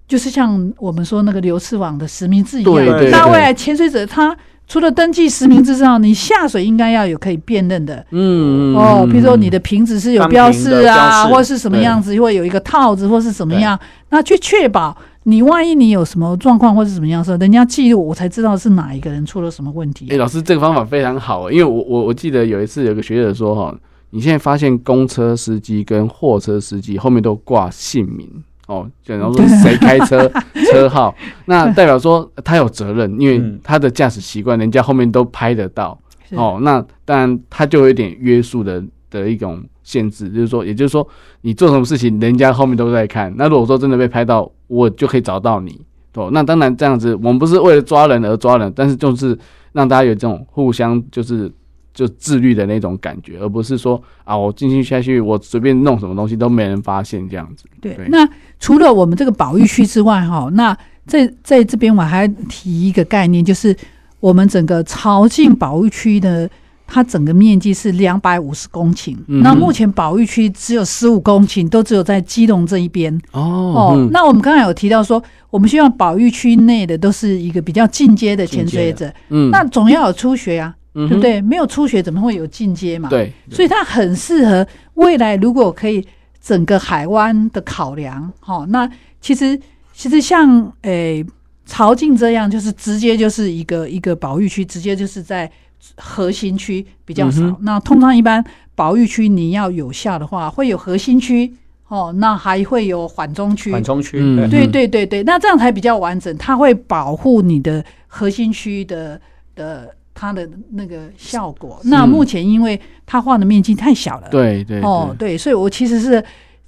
就是像我们说那个流刺网的实名制一样，那未来潜水者他除了登记实名制之外，你下水应该要有可以辨认的，嗯哦，比如说你的瓶子是有标示啊，或是什么样子，对。会有一个套子，或是怎么样，那去确保你万一你有什么状况或是怎么样的时候，人家记录我才知道是哪一个人出了什么问题。哎，老师这个方法非常好，因为我我我记得有一次有个学者说哈，你现在发现公车司机跟货车司机后面都挂姓名。哦，就然后说谁开车 (laughs) 车号，那代表说他有责任，因为他的驾驶习惯，人家后面都拍得到。哦，那当然他就有点约束的的一种限制，就是说，也就是说，你做什么事情，人家后面都在看。那如果说真的被拍到，我就可以找到你。哦，那当然这样子，我们不是为了抓人而抓人，但是就是让大家有这种互相就是。就自律的那种感觉，而不是说啊，我进去下去，我随便弄什么东西都没人发现这样子。对，对，那除了我们这个保育区之外，哈，那在在这边我还提一个概念，就是我们整个朝境保育区的，它整个面积是两百五十公顷，嗯、那目前保育区只有十五公顷，都只有在基隆这一边。哦哦，嗯、那我们刚才有提到说，我们希望保育区内的都是一个比较进阶的潜水者，嗯，那总要有初学啊。对不对？没有初学怎么会有进阶嘛？对，所以它很适合未来如果可以整个海湾的考量。哈，那其实其实像诶潮境这样，就是直接就是一个一个保育区，直接就是在核心区比较少。嗯、那通常一般保育区你要有效的话，会有核心区哦，那还会有缓冲区。缓冲区，嗯、对对对对，那这样才比较完整。它会保护你的核心区的的。它的那个效果，那目前因为它画的面积太小了，对对哦对，所以我其实是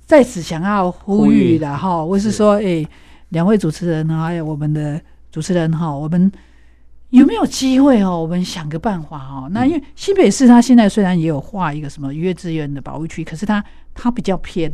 在此想要呼吁的哈，我是说，哎，两位主持人还有我们的主持人哈，我们有没有机会哦？我们想个办法哦。那因为新北市它现在虽然也有划一个什么渔业资源的保护区，可是它它比较偏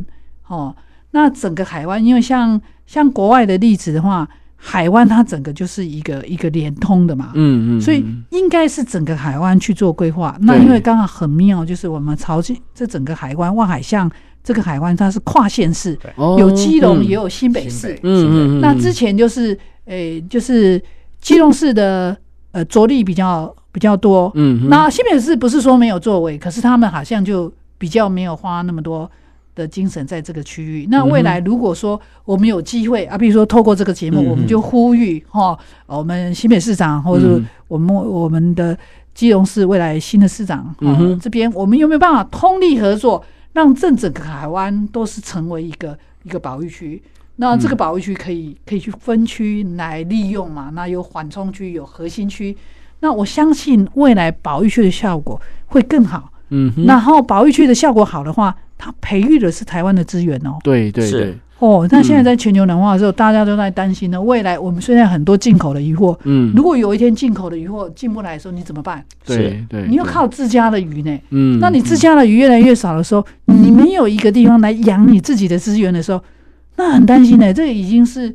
哦。那整个海湾，因为像像国外的例子的话。海湾它整个就是一个一个连通的嘛，嗯嗯，所以应该是整个海湾去做规划。那因为刚好很妙，就是我们潮境这整个海湾望海巷这个海湾它是跨县市，有基隆也有新北市，嗯嗯，那之前就是诶就是基隆市的呃着力比较比较多，嗯，那新北市不是说没有作为，可是他们好像就比较没有花那么多。的精神在这个区域。那未来如果说我们有机会啊，比如说透过这个节目，我们就呼吁哈，我们新北市长或者我们我们的基隆市未来新的市长，嗯，这边我们有没有办法通力合作，让这整个海湾都是成为一个一个保育区？那这个保育区可以可以去分区来利用嘛？那有缓冲区，有核心区。那我相信未来保育区的效果会更好。嗯，然后保育区的效果好的话。它培育的是台湾的资源哦，对对对，哦，那现在在全球暖化的时候，大家都在担心呢。未来我们虽然很多进口的渔获，嗯，如果有一天进口的渔获进不来的时候，你怎么办？对对，你要靠自家的鱼呢，嗯，那你自家的鱼越来越少的时候，你没有一个地方来养你自己的资源的时候，那很担心呢。这已经是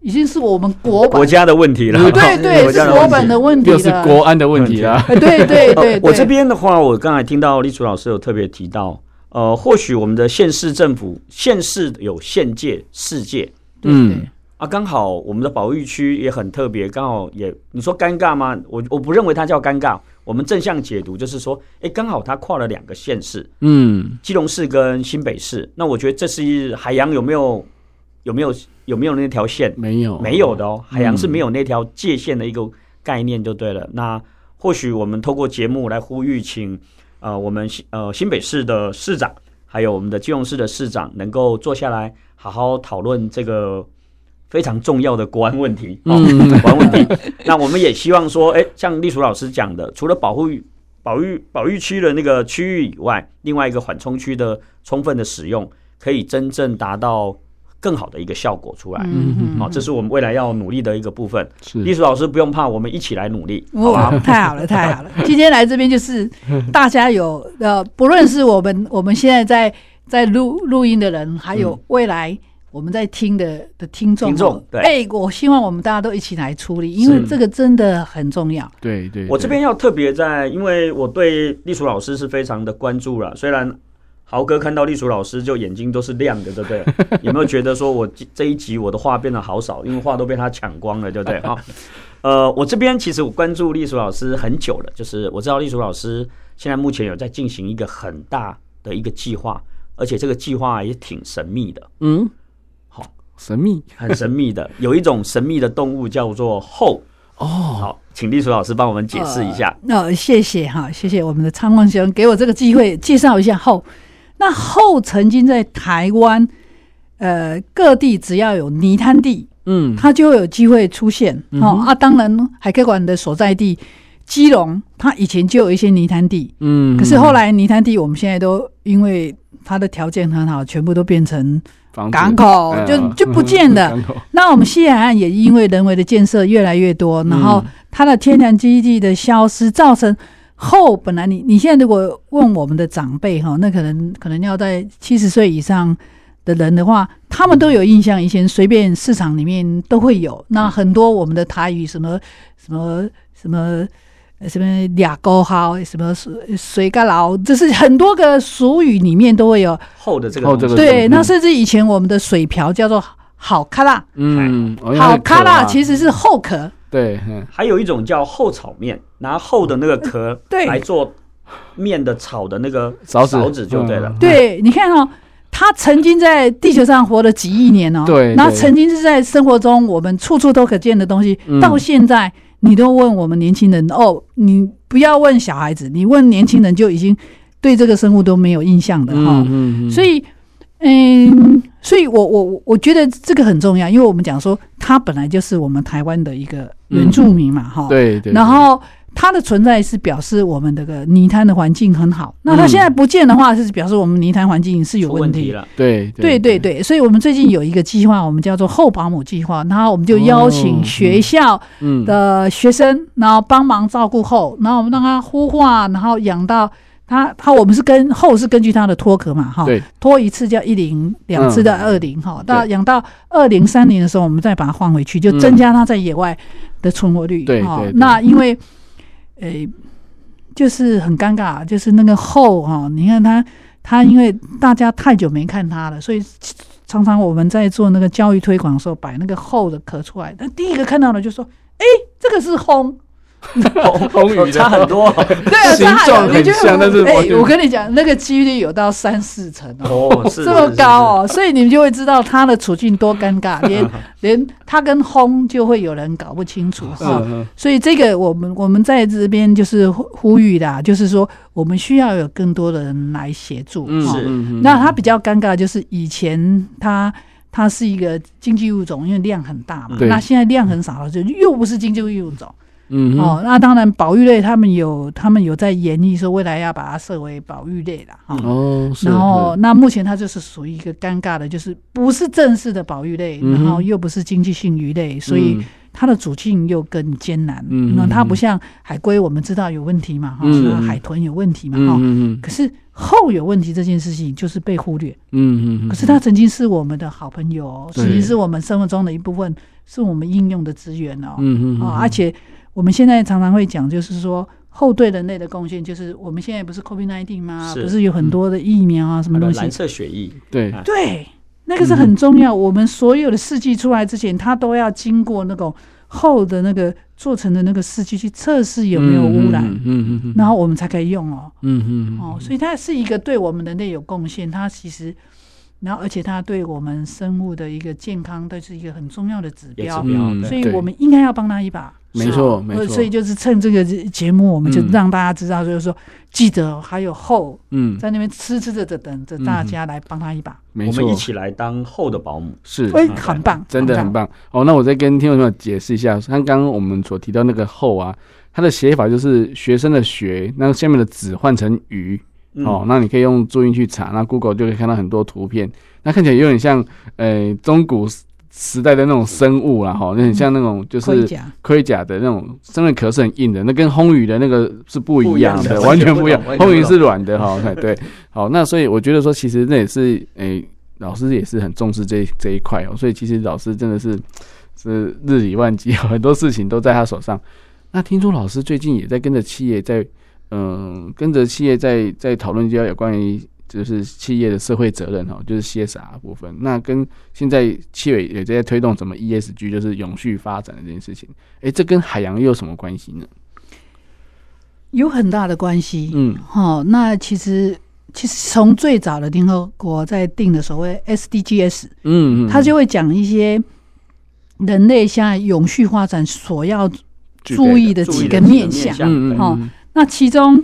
已经是我们国国家的问题了，对对，是国本的问题，就是国安的问题了。对对对，我这边的话，我刚才听到立楚老师有特别提到。呃，或许我们的县市政府，县市有县界、市界，嗯，啊，刚好我们的保育区也很特别，刚好也你说尴尬吗？我我不认为它叫尴尬，我们正向解读就是说，哎，刚好它跨了两个县市，嗯，基隆市跟新北市，那我觉得这是海洋有没有有没有有没有那条线？没有，没有的哦，海洋是没有那条界限的一个概念就对了。嗯、那或许我们透过节目来呼吁，请。呃，我们新呃新北市的市长，还有我们的基隆市的市长，能够坐下来好好讨论这个非常重要的国安问题，哦，国安问题。(laughs) 那我们也希望说，哎，像立楚老师讲的，除了保护保育保育区的那个区域以外，另外一个缓冲区的充分的使用，可以真正达到。更好的一个效果出来，嗯，好，这是我们未来要努力的一个部分。是，立楚老师不用怕，我们一起来努力，好吧？太好了，(laughs) 太好了！今天来这边就是 (laughs) 大家有呃，不论是我们我们现在在在录录音的人，还有未来我们在听的的听众，听众，对，哎，我希望我们大家都一起来处理，因为这个真的很重要。对对，我这边要特别在，因为我对立楚老师是非常的关注了，虽然。豪哥看到隶属老师就眼睛都是亮的，对不对？(laughs) 有没有觉得说我这一集我的话变得好少，因为话都被他抢光了，对不对？(laughs) 哈，呃，我这边其实我关注隶属老师很久了，就是我知道隶属老师现在目前有在进行一个很大的一个计划，而且这个计划也挺神秘的。嗯，好，神秘，很神秘的，有一种神秘的动物叫做后。哦，好，请隶属老师帮我们解释一下。那、呃呃、谢谢哈，谢谢我们的昌旺兄给我这个机会介绍一下后。那后曾经在台湾，呃，各地只要有泥滩地，嗯，它就会有机会出现。嗯、哦啊，当然海科馆的所在地基隆，它以前就有一些泥滩地，嗯，可是后来泥滩地我们现在都因为它的条件很好，全部都变成港口，就就不见了。那我们西海岸也因为人为的建设越来越多，然后它的天然基地的消失，造成。后本来你你现在如果问我们的长辈哈，那可能可能要在七十岁以上的人的话，他们都有印象，以前随便市场里面都会有。那很多我们的台语什么什么什么什么俩沟号，什么水水干劳，这是很多个俗语里面都会有后的这个这个。对，那甚至以前我们的水瓢叫做好卡拉，嗯，好卡拉其实是后壳。对，还有一种叫厚炒面，拿厚的那个壳来做面的炒的那个勺子，勺子就对了。对，你看哦，他曾经在地球上活了几亿年哦，对，那曾经是在生活中我们处处都可见的东西，到现在你都问我们年轻人哦，你不要问小孩子，你问年轻人就已经对这个生物都没有印象的哈，所以。嗯，所以我我我觉得这个很重要，因为我们讲说它本来就是我们台湾的一个原住民嘛，哈、嗯，对对。然后它的存在是表示我们这个泥滩的环境很好，那它现在不见的话，是表示我们泥滩环境是有问题了。对对对对，所以我们最近有一个计划，我们叫做后保姆计划，然后我们就邀请学校的学生，然后帮忙照顾后，然后我们让他孵化，然后养到。它它我们是跟后是根据它的脱壳嘛哈，脱一次叫一零，两次的二零哈，到养到二零三零的时候，我们再把它换回去，就增加它在野外的存活率。对，那因为，诶，就是很尴尬，就是那个后哈，你看它它因为大家太久没看它了，所以常常我们在做那个教育推广的时候，摆那个后的壳出来，那第一个看到的就说，哎，这个是魟。(laughs) 红红差很多，(laughs) 对啊，形状很像，但是哎，我跟你讲，那个几率有到三四成哦，(laughs) 这么高哦，所以你们就会知道他的处境多尴尬，连连他跟轰就会有人搞不清楚哈。所以这个我们我们在这边就是呼吁的，就是说我们需要有更多的人来协助。是，那他比较尴尬，就是以前他他是一个经济物种，因为量很大嘛，那现在量很少了，就又不是经济物种。嗯，哦，那当然，保育类他们有，他们有在研议说未来要把它设为保育类了，哈。哦，然后那目前它就是属于一个尴尬的，就是不是正式的保育类，然后又不是经济性鱼类，所以它的处境又更艰难。嗯，那它不像海龟，我们知道有问题嘛，哈，海豚有问题嘛，哈。嗯，可是后有问题这件事情就是被忽略。嗯嗯。可是它曾经是我们的好朋友，曾经是我们生活中的一部分，是我们应用的资源哦。嗯嗯。啊，而且。我们现在常常会讲，就是说后对人类的贡献，就是我们现在不是 COVID-19 吗？是不是有很多的疫苗啊，什么东西？蓝色血液，对对，那个是很重要。我们所有的试剂出来之前，它都要经过那种后的那个做成的那个试剂去测试有没有污染，嗯嗯嗯，然后我们才可以用哦，嗯嗯哦，所以它是一个对我们人类有贡献，它其实。然后，而且它对我们生物的一个健康都是一个很重要的指标，嗯、所以我们应该要帮他一把。没错，没错。所以就是趁这个节目，我们就让大家知道，就是说，嗯、记得还有后，嗯，在那边吃吃着着等着大家来帮他一把。没错，我们一起来当后的保姆，是，哎，很棒，真的很棒。哦，那我再跟听众朋友解释一下，像刚刚我们所提到那个后啊，它的写法就是学生的学，那下面的子换成鱼。哦，那你可以用注音去查，那 Google 就可以看到很多图片，那看起来有点像，呃、欸，中古时代的那种生物啦，哈，那很像那种就是盔甲。的那种，真的壳是很硬的，那跟烘鱼的那个是不一样的，完全不一样，烘鱼是软的哈，对，好，那所以我觉得说，其实那也是，诶、欸，老师也是很重视这这一块哦，所以其实老师真的是是日理万机，(laughs) 很多事情都在他手上。那听说老师最近也在跟着企业在。嗯，跟着企业在在讨论就要有关于就是企业的社会责任哈，就是 CSR 部分。那跟现在企业也在推动什么 ESG，就是永续发展的这件事情。哎，这跟海洋又有什么关系呢？有很大的关系。嗯，好，那其实其实从最早的联合国在定的所谓 SDGs，嗯嗯，他就会讲一些人类现在永续发展所要注意的几个面向。嗯嗯，那其中。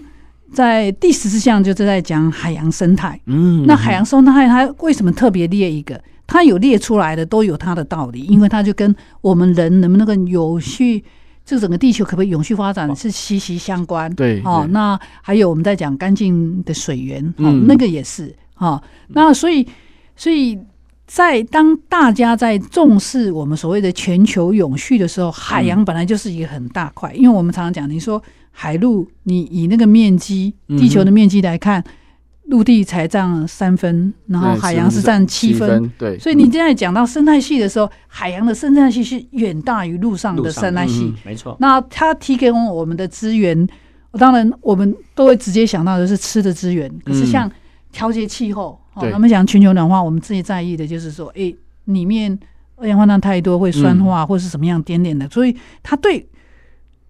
在第十四项就是在讲海洋生态，嗯，那海洋生态它为什么特别列一个？它有列出来的都有它的道理，因为它就跟我们人能不能够有序，这整个地球可不可以永续发展是息息相关。对，哦，那还有我们在讲干净的水源，哦，那个也是，哦，那所以，所以在当大家在重视我们所谓的全球永续的时候，海洋本来就是一个很大块，因为我们常常讲，你说。海陆，你以那个面积，地球的面积来看，陆、嗯、地才占三分，然后海洋是占七分。对，所以你现在讲到生态系的时候，嗯、海洋的生态系是远大于陆上的生态系。没错。那它提供我们的资源，当然我们都会直接想到的是吃的资源。可是像调节气候，哦，他们讲全球暖化，我们自己在意的就是说，哎、欸，里面二氧化碳太多会酸化，或是什么样点点的，所以它对，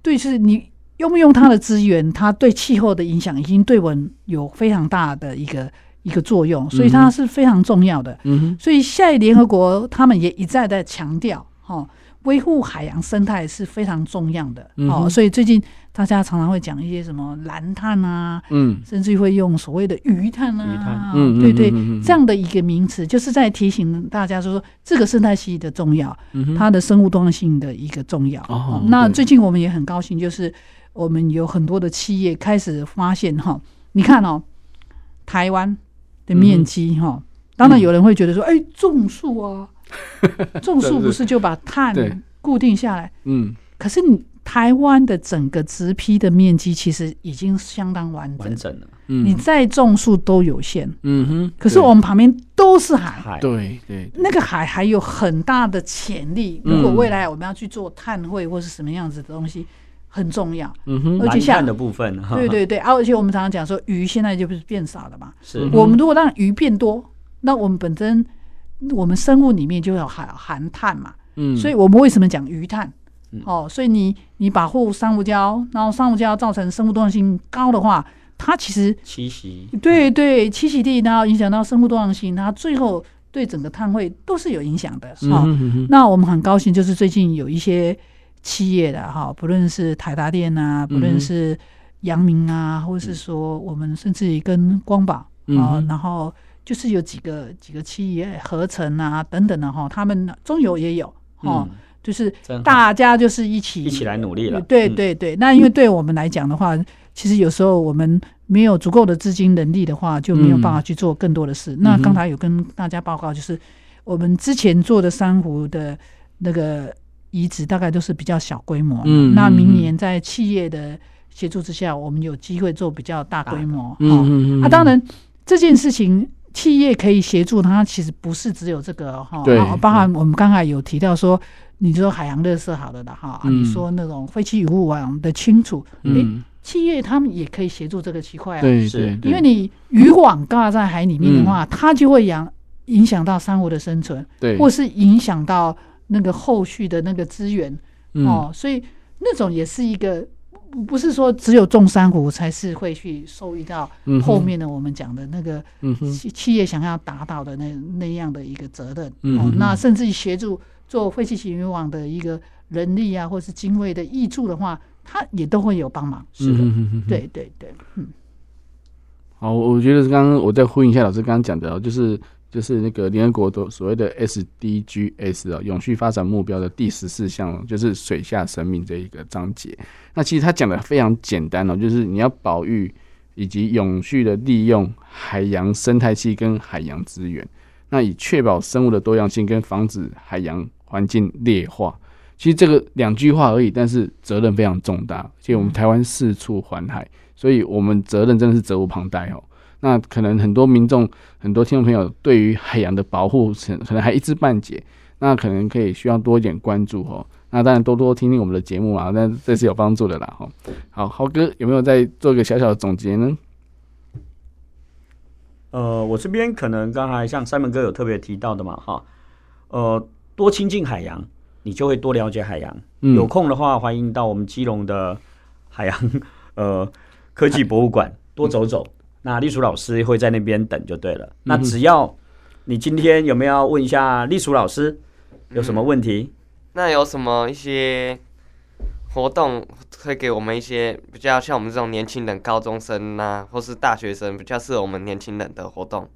对，是你。用不用它的资源，它对气候的影响已经对我们有非常大的一个一个作用，所以它是非常重要的。嗯哼，所以现在联合国他们也一再在强调，哈，维护海洋生态是非常重要的。哦，所以最近大家常常会讲一些什么蓝碳啊，嗯，甚至会用所谓的鱼碳啊，鱼碳，嗯，对对，这样的一个名词，就是在提醒大家说，这个生态系的重要，它的生物多样性的一个重要。哦，那最近我们也很高兴，就是。我们有很多的企业开始发现哈，你看哦，台湾的面积哈，当然有人会觉得说，哎，种树啊，(laughs) 种树不是就把碳固定下来？嗯，可是你台湾的整个植批的面积其实已经相当完整，完整了。嗯，你再种树都有限。嗯哼，可是我们旁边都是海，对对，那个海还有很大的潜力。如果未来我们要去做碳汇或是什么样子的东西。很重要，嗯哼，而且像的部分，对对对，而且我们常常讲说，鱼现在就不是变少了嘛？是，我们如果让鱼变多，那我们本身我们生物里面就有含含碳嘛，嗯，所以我们为什么讲鱼碳？哦，所以你你保护珊瑚礁，然后珊瑚礁造成生物多样性高的话，它其实栖息，对对，栖息地，然后影响到生物多样性，它最后对整个碳汇都是有影响的。好，那我们很高兴，就是最近有一些。企业的哈，不论是台达电啊，不论是阳明啊，或是说我们甚至于跟光宝啊，嗯、然后就是有几个几个企业合成啊等等的哈，他们中油也有哈，嗯、就是大家就是一起一起来努力了。对对对，那因为对我们来讲的话，其实有时候我们没有足够的资金能力的话，就没有办法去做更多的事。嗯、那刚才有跟大家报告，就是我们之前做的珊瑚的那个。移植大概都是比较小规模，嗯，那明年在企业的协助之下，我们有机会做比较大规模，嗯嗯嗯。啊，当然这件事情企业可以协助它，其实不是只有这个哈，对，包含我们刚才有提到说，你说海洋垃圾好了的哈，你说那种废弃渔物网的清除，诶，企业他们也可以协助这个区块啊，对，是因为你渔网挂在海里面的话，它就会影影响到珊瑚的生存，对，或是影响到。那个后续的那个资源，嗯、哦，所以那种也是一个，不是说只有种珊瑚才是会去受益到后面的我们讲的那个企企业想要达到的那那样的一个责任，嗯、哦，那甚至于协助做废弃型渔网的一个人力啊，或是经费的挹注的话，他也都会有帮忙，是的，嗯、哼对对对，嗯，好，我觉得刚刚我再呼应一下老师刚刚讲的，就是。就是那个联合国的所谓的 SDGs 啊，永续发展目标的第十四项，就是水下生命这一个章节。那其实它讲的非常简单哦，就是你要保育以及永续的利用海洋生态系跟海洋资源，那以确保生物的多样性跟防止海洋环境劣化。其实这个两句话而已，但是责任非常重大。而且我们台湾四处环海，所以我们责任真的是责无旁贷哦。那可能很多民众、很多听众朋友对于海洋的保护，可能还一知半解。那可能可以需要多一点关注哦。那当然多多听听我们的节目啊，那这是有帮助的啦哈。好，豪哥有没有再做一个小小的总结呢？呃，我这边可能刚才像三门哥有特别提到的嘛，哈，呃，多亲近海洋，你就会多了解海洋。嗯、有空的话，欢迎到我们基隆的海洋呃科技博物馆多走走。嗯、那隶属老师会在那边等就对了。嗯、那只要你今天有没有问一下隶属老师有什么问题？嗯、那有什么一些活动会给我们一些比较像我们这种年轻人、高中生呐、啊，或是大学生比较适合我们年轻人的活动？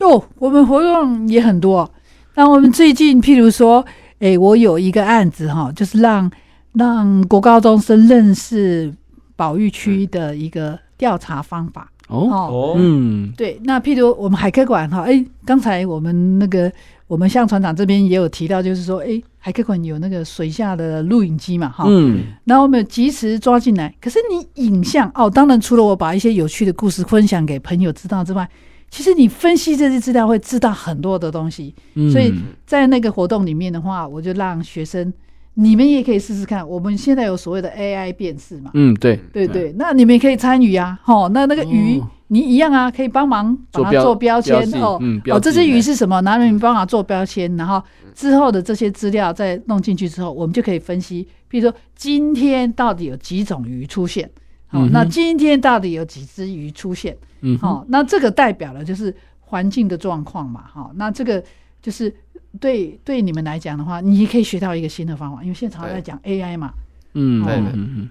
哦，我们活动也很多。那我们最近譬如说。哎，我有一个案子哈，就是让让国高中生认识保育区的一个调查方法哦哦，嗯，对，那譬如我们海科馆哈，哎，刚才我们那个我们向船长这边也有提到，就是说，哎，海科馆有那个水下的录影机嘛，哈，嗯，然后我们及时抓进来。可是你影像哦，当然除了我把一些有趣的故事分享给朋友知道之外。其实你分析这些资料会知道很多的东西，嗯、所以在那个活动里面的话，我就让学生，你们也可以试试看。我们现在有所谓的 AI 辨识嘛，嗯，对，对对，对，那你们也可以参与啊，吼，那那个鱼、哦、你一样啊，可以帮忙把它做标签哦，哦，这只鱼是什么？拿你们帮忙做标签，然后之后的这些资料再弄进去之后，我们就可以分析，比如说今天到底有几种鱼出现。哦，那今天到底有几只鱼出现？嗯，好，那这个代表了就是环境的状况嘛。好，那这个就是对对你们来讲的话，你也可以学到一个新的方法，因为现在常在讲 AI 嘛。嗯，对，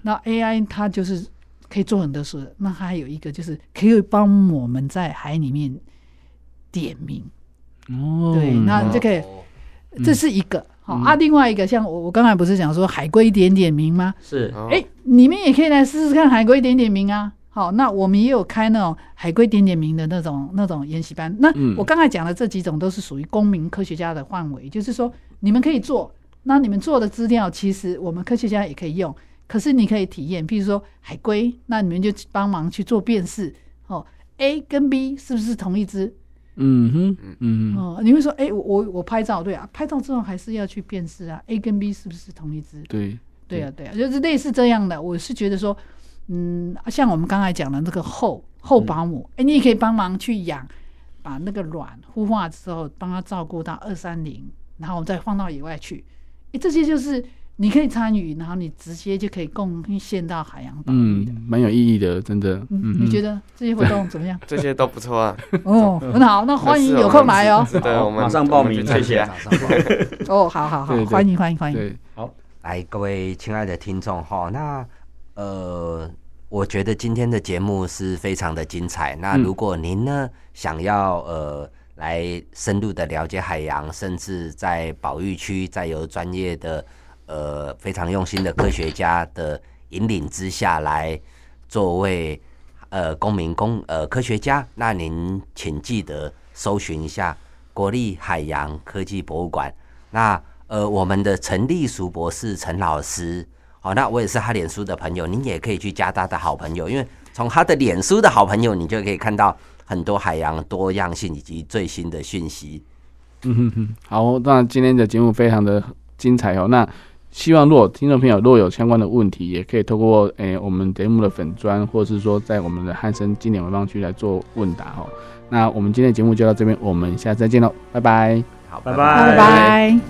那 AI 它就是可以做很多事，那还有一个就是可以帮我们在海里面点名。哦，对，那这个这是一个。好啊，另外一个像我我刚才不是讲说海龟点点名吗？是，哎、欸，你们也可以来试试看海龟点点名啊。好，那我们也有开那种海龟点点名的那种那种研习班。那我刚才讲的这几种都是属于公民科学家的范围，就是说你们可以做，那你们做的资料其实我们科学家也可以用，可是你可以体验，譬如说海龟，那你们就帮忙去做辨识，哦，A 跟 B 是不是同一只？嗯哼，嗯哼，哦，你会说，哎、欸，我我我拍照，对啊，拍照之后还是要去辨识啊，A 跟 B 是不是同一只？对，对啊，对啊，就是类似这样的。我是觉得说，嗯，像我们刚才讲的那个后后保姆，哎、嗯欸，你也可以帮忙去养，把那个卵孵化之后，帮他照顾到二三零，然后我们再放到野外去，哎、欸，这些就是。你可以参与，然后你直接就可以贡献到海洋保育。嗯，蛮有意义的，真的。嗯，你觉得这些活动怎么样？(laughs) 这些都不错啊。哦，(laughs) 很好，那欢迎有空来哦。对，我们马上报名，谢谢。(laughs) 哦，好好好，欢迎欢迎欢迎。好，来各位亲爱的听众哈，那呃，我觉得今天的节目是非常的精彩。那如果您呢想要呃来深入的了解海洋，甚至在保育区再有专业的。呃，非常用心的科学家的引领之下来作为呃公民公呃科学家，那您请记得搜寻一下国立海洋科技博物馆。那呃，我们的陈立淑博士陈老师，好，那我也是他脸书的朋友，您也可以去加他的好朋友，因为从他的脸书的好朋友，你就可以看到很多海洋多样性以及最新的讯息。嗯哼哼，好，那今天的节目非常的精彩哦，那。希望，如果听众朋友若有相关的问题，也可以透过诶、欸、我们节目的粉砖，或者是说在我们的汉森经典文创区来做问答哦。那我们今天的节目就到这边，我们下次再见喽，拜拜。好，拜拜，拜拜。